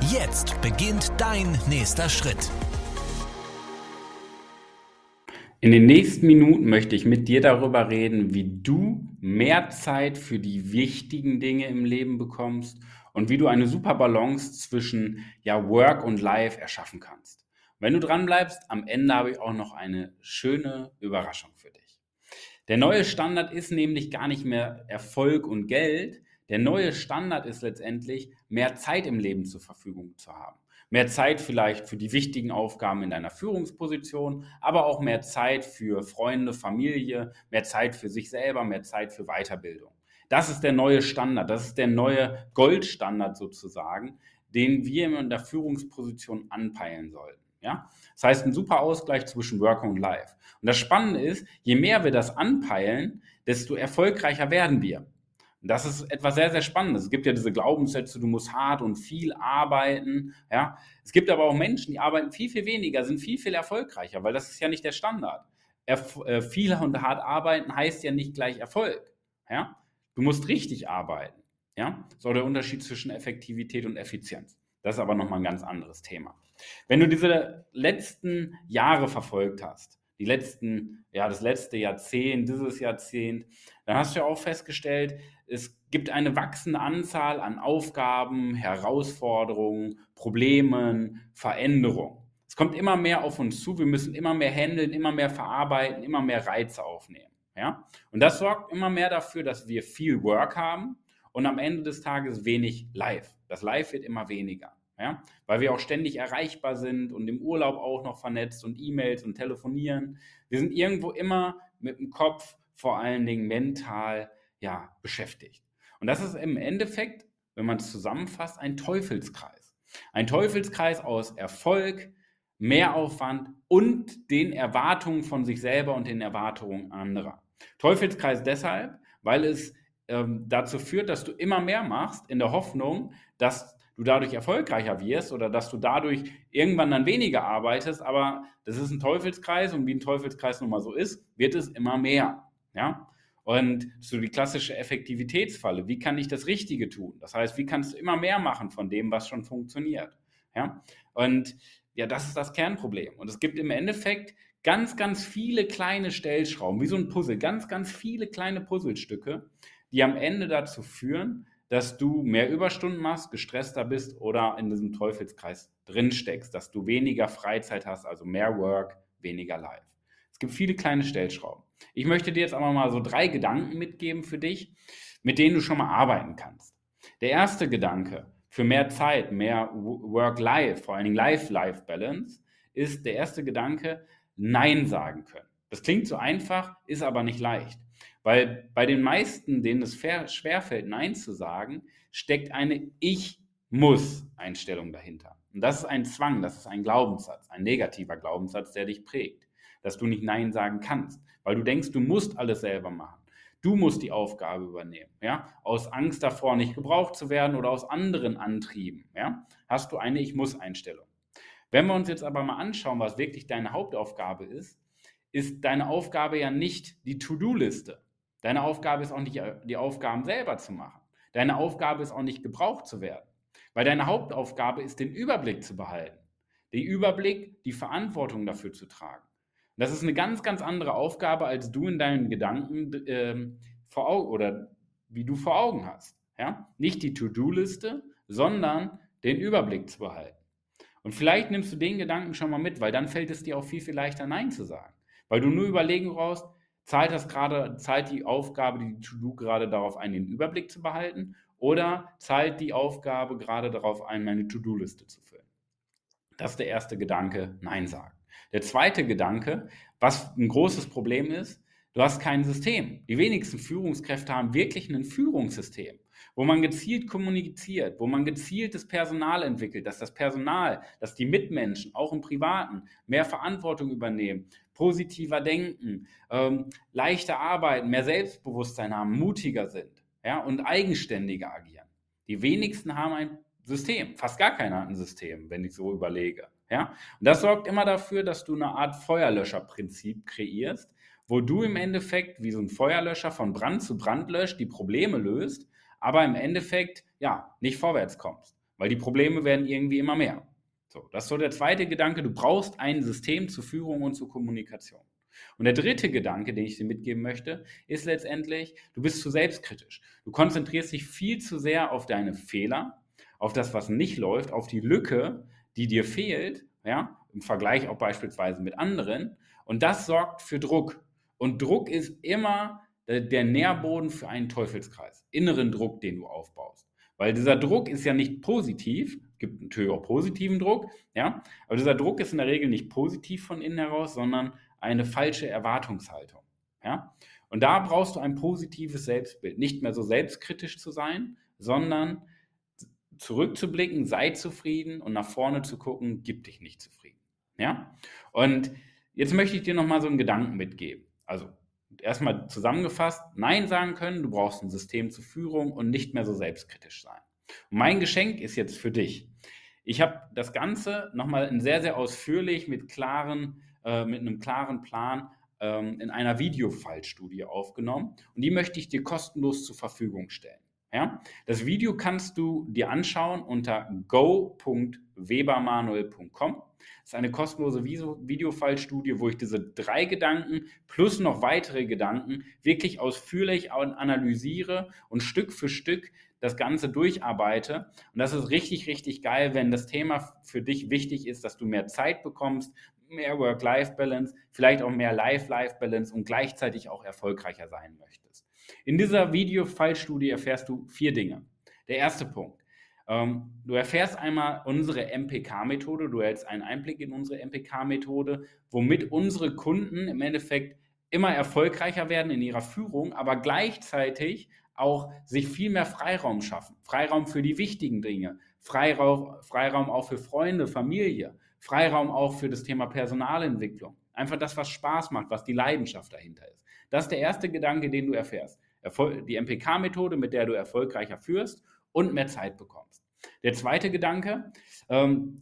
Jetzt beginnt dein nächster Schritt. In den nächsten Minuten möchte ich mit dir darüber reden, wie du mehr Zeit für die wichtigen Dinge im Leben bekommst und wie du eine super Balance zwischen ja, Work und Life erschaffen kannst. Wenn du dran bleibst, am Ende habe ich auch noch eine schöne Überraschung für dich. Der neue Standard ist nämlich gar nicht mehr Erfolg und Geld. Der neue Standard ist letztendlich, mehr Zeit im Leben zur Verfügung zu haben. Mehr Zeit vielleicht für die wichtigen Aufgaben in deiner Führungsposition, aber auch mehr Zeit für Freunde, Familie, mehr Zeit für sich selber, mehr Zeit für Weiterbildung. Das ist der neue Standard, das ist der neue Goldstandard sozusagen, den wir in der Führungsposition anpeilen sollten. Ja? Das heißt, ein super Ausgleich zwischen Work und Life. Und das Spannende ist, je mehr wir das anpeilen, desto erfolgreicher werden wir. Das ist etwas sehr, sehr Spannendes. Es gibt ja diese Glaubenssätze, du musst hart und viel arbeiten. Ja? Es gibt aber auch Menschen, die arbeiten viel, viel weniger, sind viel, viel erfolgreicher, weil das ist ja nicht der Standard. Erf äh, viel und hart arbeiten heißt ja nicht gleich Erfolg. Ja? Du musst richtig arbeiten. Ja? Auch der Unterschied zwischen Effektivität und Effizienz. Das ist aber nochmal ein ganz anderes Thema. Wenn du diese letzten Jahre verfolgt hast, die letzten, ja, das letzte Jahrzehnt, dieses Jahrzehnt, dann hast du ja auch festgestellt, es gibt eine wachsende Anzahl an Aufgaben, Herausforderungen, Problemen, Veränderungen. Es kommt immer mehr auf uns zu, wir müssen immer mehr handeln, immer mehr verarbeiten, immer mehr Reize aufnehmen. Ja? Und das sorgt immer mehr dafür, dass wir viel Work haben und am Ende des Tages wenig Live. Das Live wird immer weniger. Ja? Weil wir auch ständig erreichbar sind und im Urlaub auch noch vernetzt und E-Mails und telefonieren. Wir sind irgendwo immer mit dem Kopf, vor allen Dingen mental, ja, beschäftigt. Und das ist im Endeffekt, wenn man es zusammenfasst, ein Teufelskreis. Ein Teufelskreis aus Erfolg, Mehraufwand und den Erwartungen von sich selber und den Erwartungen anderer. Teufelskreis deshalb, weil es ähm, dazu führt, dass du immer mehr machst, in der Hoffnung, dass du dadurch erfolgreicher wirst oder dass du dadurch irgendwann dann weniger arbeitest, aber das ist ein Teufelskreis und wie ein Teufelskreis nun mal so ist, wird es immer mehr. Ja? Und so die klassische Effektivitätsfalle, wie kann ich das Richtige tun? Das heißt, wie kannst du immer mehr machen von dem, was schon funktioniert? Ja? Und ja, das ist das Kernproblem. Und es gibt im Endeffekt ganz, ganz viele kleine Stellschrauben, wie so ein Puzzle, ganz, ganz viele kleine Puzzlestücke, die am Ende dazu führen, dass du mehr Überstunden machst, gestresster bist oder in diesem Teufelskreis drinsteckst, dass du weniger Freizeit hast, also mehr Work, weniger Life. Es gibt viele kleine Stellschrauben. Ich möchte dir jetzt aber mal so drei Gedanken mitgeben für dich, mit denen du schon mal arbeiten kannst. Der erste Gedanke für mehr Zeit, mehr Work-Life, vor allen Dingen Life-Life-Balance, ist der erste Gedanke, Nein sagen können. Das klingt so einfach, ist aber nicht leicht. Weil bei den meisten, denen es schwerfällt, Nein zu sagen, steckt eine Ich muss Einstellung dahinter. Und das ist ein Zwang, das ist ein Glaubenssatz, ein negativer Glaubenssatz, der dich prägt, dass du nicht Nein sagen kannst, weil du denkst, du musst alles selber machen. Du musst die Aufgabe übernehmen, ja? Aus Angst davor, nicht gebraucht zu werden oder aus anderen Antrieben, ja? Hast du eine Ich muss Einstellung. Wenn wir uns jetzt aber mal anschauen, was wirklich deine Hauptaufgabe ist, ist deine Aufgabe ja nicht die To-Do-Liste. Deine Aufgabe ist auch nicht, die Aufgaben selber zu machen. Deine Aufgabe ist auch nicht gebraucht zu werden. Weil deine Hauptaufgabe ist, den Überblick zu behalten. Den Überblick, die Verantwortung dafür zu tragen. Das ist eine ganz, ganz andere Aufgabe, als du in deinen Gedanken ähm, vor Augen oder wie du vor Augen hast. Ja? Nicht die To-Do-Liste, sondern den Überblick zu behalten. Und vielleicht nimmst du den Gedanken schon mal mit, weil dann fällt es dir auch viel, viel leichter, Nein zu sagen. Weil du nur überlegen brauchst, zahlt das gerade, zahlt die Aufgabe, die To-Do gerade darauf ein, den Überblick zu behalten, oder zahlt die Aufgabe gerade darauf ein, meine To-Do-Liste zu füllen? Das ist der erste Gedanke, Nein sagen. Der zweite Gedanke, was ein großes Problem ist, du hast kein System. Die wenigsten Führungskräfte haben wirklich ein Führungssystem. wo man gezielt kommuniziert, wo man gezielt das Personal entwickelt, dass das Personal, dass die Mitmenschen auch im Privaten mehr Verantwortung übernehmen, positiver denken, ähm, leichter arbeiten, mehr Selbstbewusstsein haben, mutiger sind ja, und eigenständiger agieren. Die wenigsten haben ein System, fast gar keiner hat ein System, wenn ich so überlege. Ja? Und das sorgt immer dafür, dass du eine Art Feuerlöscherprinzip kreierst, wo du im Endeffekt wie so ein Feuerlöscher von Brand zu Brand löscht, die Probleme löst, aber im Endeffekt ja nicht vorwärts kommst, weil die Probleme werden irgendwie immer mehr. So, das ist so der zweite Gedanke, du brauchst ein System zur Führung und zur Kommunikation. Und der dritte Gedanke, den ich dir mitgeben möchte, ist letztendlich, du bist zu selbstkritisch. Du konzentrierst dich viel zu sehr auf deine Fehler, auf das, was nicht läuft, auf die Lücke, die dir fehlt, ja, im Vergleich auch beispielsweise mit anderen. Und das sorgt für Druck. Und Druck ist immer der Nährboden für einen Teufelskreis, inneren Druck, den du aufbaust. Weil dieser Druck ist ja nicht positiv, gibt natürlich auch positiven Druck, ja, aber dieser Druck ist in der Regel nicht positiv von innen heraus, sondern eine falsche Erwartungshaltung, ja. Und da brauchst du ein positives Selbstbild, nicht mehr so selbstkritisch zu sein, sondern zurückzublicken, sei zufrieden und nach vorne zu gucken, gib dich nicht zufrieden. Ja? Und jetzt möchte ich dir nochmal so einen Gedanken mitgeben. Also erstmal zusammengefasst, Nein sagen können, du brauchst ein System zur Führung und nicht mehr so selbstkritisch sein. Und mein Geschenk ist jetzt für dich. Ich habe das Ganze nochmal sehr, sehr ausführlich mit, klaren, äh, mit einem klaren Plan ähm, in einer Videofallstudie aufgenommen und die möchte ich dir kostenlos zur Verfügung stellen. Ja? Das Video kannst du dir anschauen unter go.webermanuel.com. Das ist eine kostenlose Videofallstudie, wo ich diese drei Gedanken plus noch weitere Gedanken wirklich ausführlich analysiere und Stück für Stück das Ganze durcharbeite. Und das ist richtig, richtig geil, wenn das Thema für dich wichtig ist, dass du mehr Zeit bekommst, mehr Work-Life-Balance, vielleicht auch mehr Life-Life-Balance und gleichzeitig auch erfolgreicher sein möchtest. In dieser Video-Fallstudie erfährst du vier Dinge. Der erste Punkt. Ähm, du erfährst einmal unsere MPK-Methode, du erhältst einen Einblick in unsere MPK-Methode, womit unsere Kunden im Endeffekt immer erfolgreicher werden in ihrer Führung, aber gleichzeitig auch sich viel mehr Freiraum schaffen. Freiraum für die wichtigen Dinge, Freiraum, Freiraum auch für Freunde, Familie, Freiraum auch für das Thema Personalentwicklung. Einfach das, was Spaß macht, was die Leidenschaft dahinter ist. Das ist der erste Gedanke, den du erfährst. Die MPK-Methode, mit der du erfolgreicher führst und mehr Zeit bekommst. Der zweite Gedanke, ähm,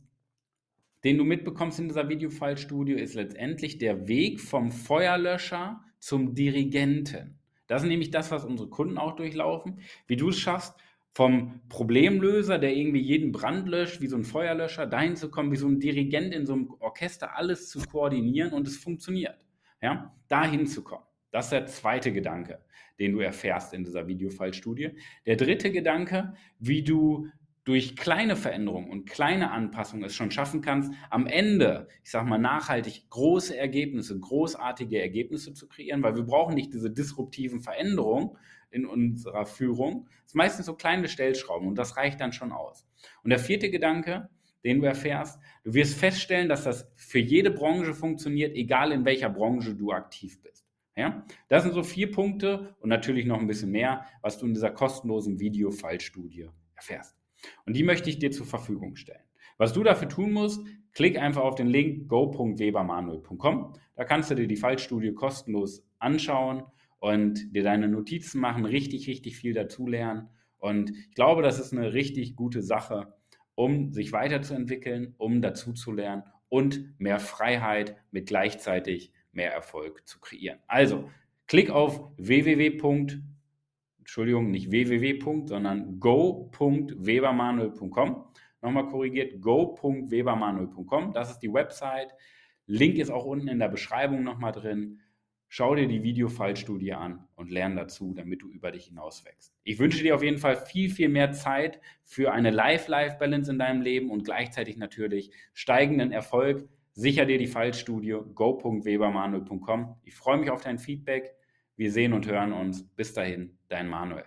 den du mitbekommst in dieser Videofallstudie, ist letztendlich der Weg vom Feuerlöscher zum Dirigenten. Das ist nämlich das, was unsere Kunden auch durchlaufen. Wie du es schaffst, vom Problemlöser, der irgendwie jeden Brand löscht, wie so ein Feuerlöscher, dahin zu kommen, wie so ein Dirigent in so einem Orchester, alles zu koordinieren und es funktioniert. Ja, dahin zu kommen. Das ist der zweite Gedanke, den du erfährst in dieser Videofallstudie. Der dritte Gedanke, wie du durch kleine Veränderungen und kleine Anpassungen es schon schaffen kannst, am Ende, ich sage mal, nachhaltig große Ergebnisse, großartige Ergebnisse zu kreieren, weil wir brauchen nicht diese disruptiven Veränderungen in unserer Führung. Es sind meistens so kleine Stellschrauben und das reicht dann schon aus. Und der vierte Gedanke, den du erfährst, du wirst feststellen, dass das für jede Branche funktioniert, egal in welcher Branche du aktiv bist. Ja? Das sind so vier Punkte und natürlich noch ein bisschen mehr, was du in dieser kostenlosen Video-Fallstudie erfährst. Und die möchte ich dir zur Verfügung stellen. Was du dafür tun musst, klick einfach auf den Link go.webermanuel.com. Da kannst du dir die Fallstudie kostenlos anschauen und dir deine Notizen machen, richtig, richtig viel dazulernen. Und ich glaube, das ist eine richtig gute Sache, um sich weiterzuentwickeln, um dazuzulernen und mehr Freiheit mit gleichzeitig mehr Erfolg zu kreieren. Also, klick auf www. Entschuldigung, nicht www. sondern go.webermanuel.com. Nochmal korrigiert, go.webermanuel.com. Das ist die Website. Link ist auch unten in der Beschreibung nochmal drin. Schau dir die Videofallstudie an und lerne dazu, damit du über dich hinaus wächst. Ich wünsche dir auf jeden Fall viel, viel mehr Zeit für eine Life-Life-Balance in deinem Leben und gleichzeitig natürlich steigenden Erfolg Sicher dir die Fallstudie go.webermanuel.com. Ich freue mich auf dein Feedback. Wir sehen und hören uns. Bis dahin, dein Manuel.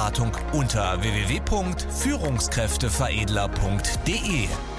unter www.führungskräfteveredler.de.